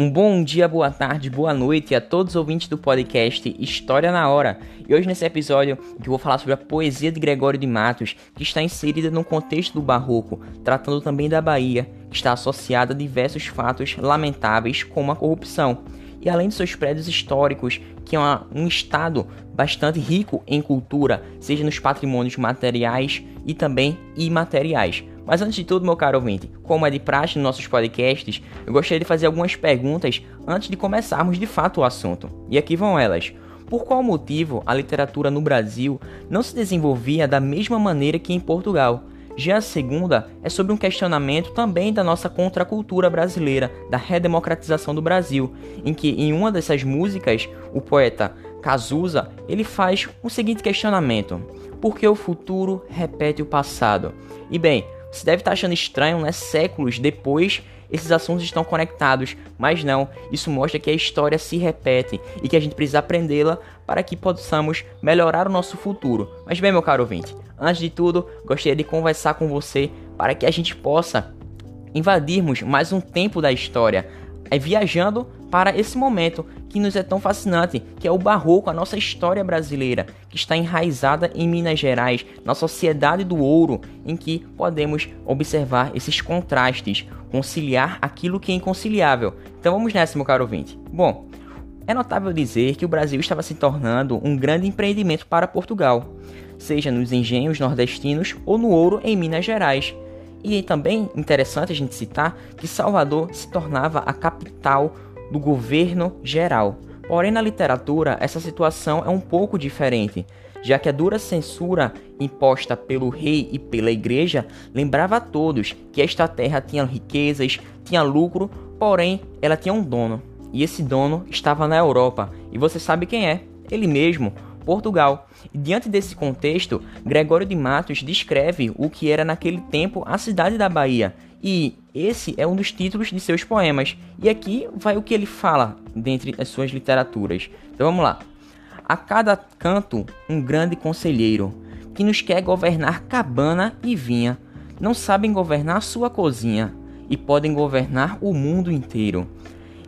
Um bom dia, boa tarde, boa noite a todos os ouvintes do podcast História na Hora. E hoje nesse episódio eu vou falar sobre a poesia de Gregório de Matos, que está inserida no contexto do barroco, tratando também da Bahia, que está associada a diversos fatos lamentáveis como a corrupção. E além de seus prédios históricos, que é um estado bastante rico em cultura, seja nos patrimônios materiais e também imateriais. Mas antes de tudo, meu caro ouvinte, como é de praxe nos nossos podcasts, eu gostaria de fazer algumas perguntas antes de começarmos de fato o assunto. E aqui vão elas. Por qual motivo a literatura no Brasil não se desenvolvia da mesma maneira que em Portugal? Já a segunda é sobre um questionamento também da nossa contracultura brasileira, da redemocratização do Brasil, em que em uma dessas músicas, o poeta Cazuza, ele faz o seguinte questionamento: Por que o futuro repete o passado? E bem, você deve estar achando estranho, né? Séculos depois, esses assuntos estão conectados, mas não, isso mostra que a história se repete e que a gente precisa aprendê-la para que possamos melhorar o nosso futuro. Mas bem, meu caro ouvinte, antes de tudo, gostaria de conversar com você para que a gente possa invadirmos mais um tempo da história, é viajando para esse momento que nos é tão fascinante, que é o barroco, a nossa história brasileira, que está enraizada em Minas Gerais, na sociedade do ouro, em que podemos observar esses contrastes, conciliar aquilo que é inconciliável. Então vamos nessa, meu caro ouvinte. Bom, é notável dizer que o Brasil estava se tornando um grande empreendimento para Portugal, seja nos engenhos nordestinos ou no ouro em Minas Gerais. E também interessante a gente citar que Salvador se tornava a capital do governo geral. Porém, na literatura, essa situação é um pouco diferente, já que a dura censura imposta pelo rei e pela igreja lembrava a todos que esta terra tinha riquezas, tinha lucro, porém ela tinha um dono. E esse dono estava na Europa. E você sabe quem é? Ele mesmo, Portugal. E diante desse contexto, Gregório de Matos descreve o que era naquele tempo a cidade da Bahia. E esse é um dos títulos de seus poemas. E aqui vai o que ele fala dentre as suas literaturas. Então vamos lá. A cada canto um grande conselheiro que nos quer governar cabana e vinha. Não sabem governar sua cozinha e podem governar o mundo inteiro.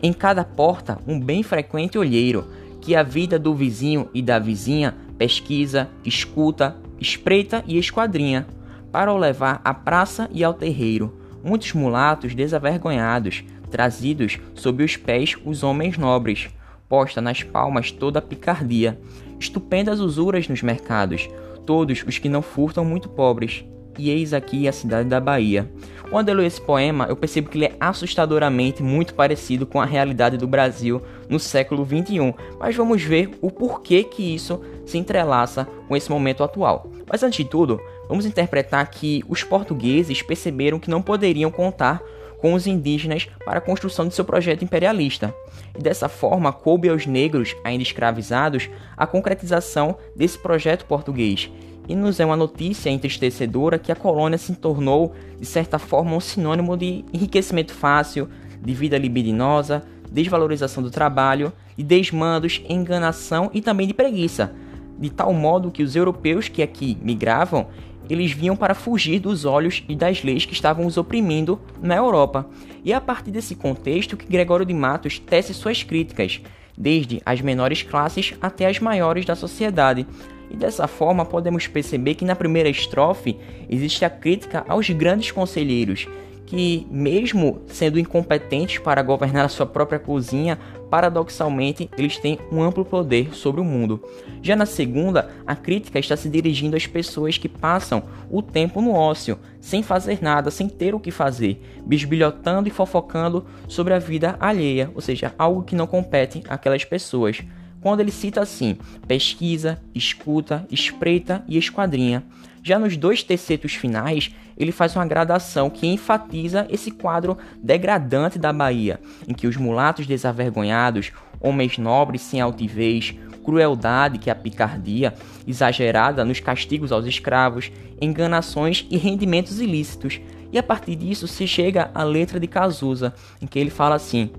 Em cada porta um bem frequente olheiro que a vida do vizinho e da vizinha pesquisa, escuta, espreita e esquadrinha, para o levar à praça e ao terreiro. Muitos mulatos desavergonhados, trazidos sob os pés os homens nobres, posta nas palmas toda a picardia, estupendas usuras nos mercados, todos os que não furtam muito pobres, e eis aqui a cidade da Bahia. Quando eu leio esse poema, eu percebo que ele é assustadoramente muito parecido com a realidade do Brasil no século 21, mas vamos ver o porquê que isso se entrelaça com esse momento atual. Mas antes de tudo, vamos interpretar que os portugueses perceberam que não poderiam contar com os indígenas para a construção de seu projeto imperialista. E dessa forma, coube aos negros ainda escravizados a concretização desse projeto português, e nos é uma notícia entristecedora que a colônia se tornou, de certa forma, um sinônimo de enriquecimento fácil, de vida libidinosa, desvalorização do trabalho, de desmandos, enganação e também de preguiça, de tal modo que os europeus que aqui migravam, eles vinham para fugir dos olhos e das leis que estavam os oprimindo na Europa. E é a partir desse contexto que Gregório de Matos tece suas críticas, desde as menores classes até as maiores da sociedade, e dessa forma podemos perceber que na primeira estrofe existe a crítica aos grandes conselheiros, que, mesmo sendo incompetentes para governar a sua própria cozinha, paradoxalmente eles têm um amplo poder sobre o mundo. Já na segunda, a crítica está se dirigindo às pessoas que passam o tempo no ócio, sem fazer nada, sem ter o que fazer, bisbilhotando e fofocando sobre a vida alheia, ou seja, algo que não compete àquelas pessoas quando ele cita assim: pesquisa, escuta, espreita e esquadrinha. Já nos dois tercetos finais, ele faz uma gradação que enfatiza esse quadro degradante da Bahia, em que os mulatos desavergonhados, homens nobres sem altivez, crueldade que é a picardia exagerada nos castigos aos escravos, enganações e rendimentos ilícitos. E a partir disso se chega à letra de Cazuza, em que ele fala assim: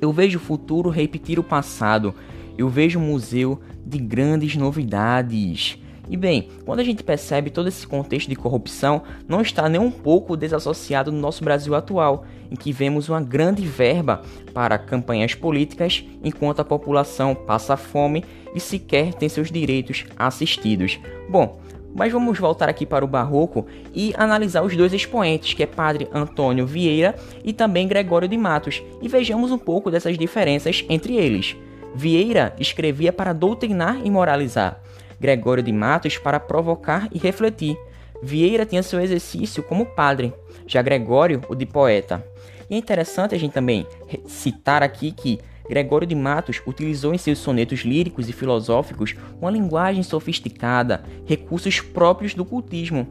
Eu vejo o futuro repetir o passado, eu vejo um museu de grandes novidades. E bem, quando a gente percebe todo esse contexto de corrupção, não está nem um pouco desassociado no nosso Brasil atual, em que vemos uma grande verba para campanhas políticas, enquanto a população passa fome e sequer tem seus direitos assistidos. Bom, mas vamos voltar aqui para o Barroco e analisar os dois expoentes, que é Padre Antônio Vieira e também Gregório de Matos, e vejamos um pouco dessas diferenças entre eles. Vieira escrevia para doutrinar e moralizar, Gregório de Matos para provocar e refletir. Vieira tinha seu exercício como padre, já Gregório o de poeta. E é interessante a gente também citar aqui que Gregório de Matos utilizou em seus sonetos líricos e filosóficos uma linguagem sofisticada, recursos próprios do cultismo.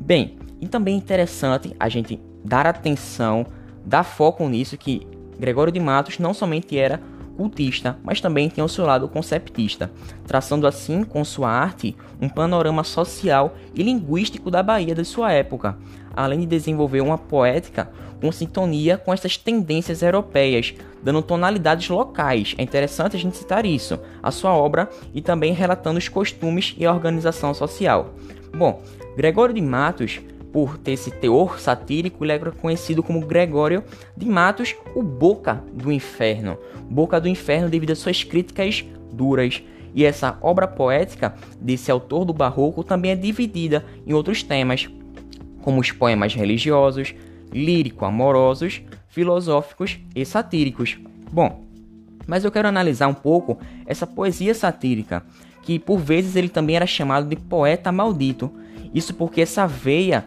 Bem, e também é interessante a gente dar atenção, dar foco nisso que Gregório de Matos não somente era cultista, mas também tinha o seu lado conceptista, traçando assim com sua arte um panorama social e linguístico da Bahia de sua época, além de desenvolver uma poética com sintonia com essas tendências europeias, dando tonalidades locais. É interessante a gente citar isso, a sua obra e também relatando os costumes e a organização social. Bom, Gregório de Matos por ter esse teor satírico, ele é conhecido como Gregório de Matos, o Boca do Inferno. Boca do Inferno devido às suas críticas duras. E essa obra poética desse autor do Barroco também é dividida em outros temas, como os poemas religiosos, lírico-amorosos, filosóficos e satíricos. Bom, mas eu quero analisar um pouco essa poesia satírica, que por vezes ele também era chamado de poeta maldito. Isso porque essa veia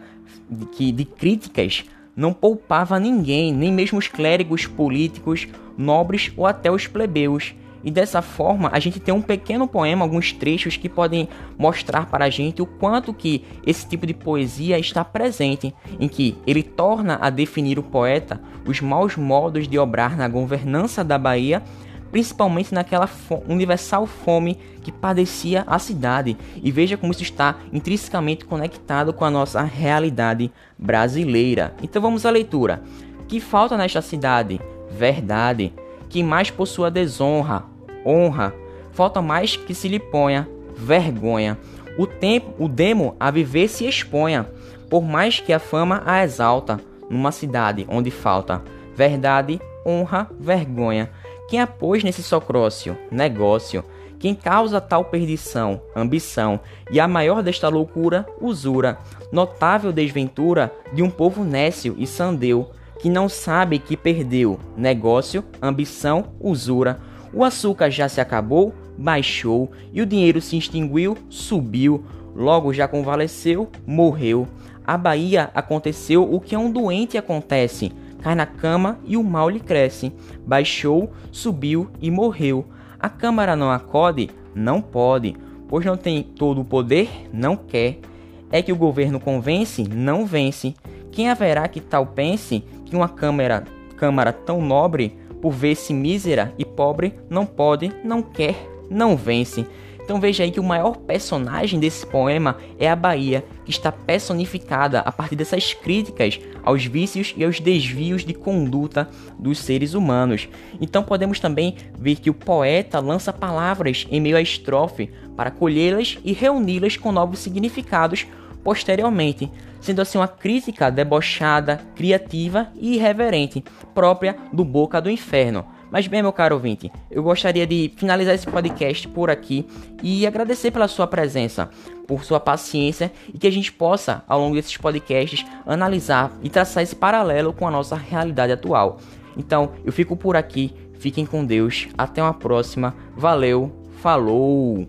que, de críticas não poupava ninguém, nem mesmo os clérigos políticos, nobres ou até os plebeus. E dessa forma, a gente tem um pequeno poema, alguns trechos que podem mostrar para a gente o quanto que esse tipo de poesia está presente, em que ele torna a definir o poeta os maus modos de obrar na governança da Bahia principalmente naquela universal fome que padecia a cidade. E veja como isso está intrinsecamente conectado com a nossa realidade brasileira. Então vamos à leitura. Que falta nesta cidade? Verdade. Que mais possua desonra? Honra. Falta mais que se lhe ponha vergonha. O tempo, o demo a viver se exponha, por mais que a fama a exalta, numa cidade onde falta verdade, honra, vergonha. Quem apôs nesse socrócio, negócio, quem causa tal perdição, ambição, e a maior desta loucura, usura, notável desventura de um povo nécio e sandeu, que não sabe que perdeu, negócio, ambição, usura. O açúcar já se acabou, baixou, e o dinheiro se extinguiu, subiu, logo já convalesceu, morreu. A Bahia aconteceu o que a um doente acontece, cai na cama e o mal lhe cresce. Baixou, subiu e morreu. A Câmara não acode? Não pode, pois não tem todo o poder? Não quer. É que o governo convence? Não vence. Quem haverá que tal pense que uma câmara, câmara tão nobre, por ver-se mísera e pobre, não pode, não quer, não vence? Então veja aí que o maior personagem desse poema é a Bahia, que está personificada a partir dessas críticas aos vícios e aos desvios de conduta dos seres humanos. Então podemos também ver que o poeta lança palavras em meio à estrofe para colhê-las e reuni-las com novos significados posteriormente, sendo assim uma crítica debochada, criativa e irreverente, própria do Boca do Inferno. Mas bem, meu caro ouvinte, eu gostaria de finalizar esse podcast por aqui e agradecer pela sua presença, por sua paciência e que a gente possa, ao longo desses podcasts, analisar e traçar esse paralelo com a nossa realidade atual. Então, eu fico por aqui, fiquem com Deus, até uma próxima, valeu, falou!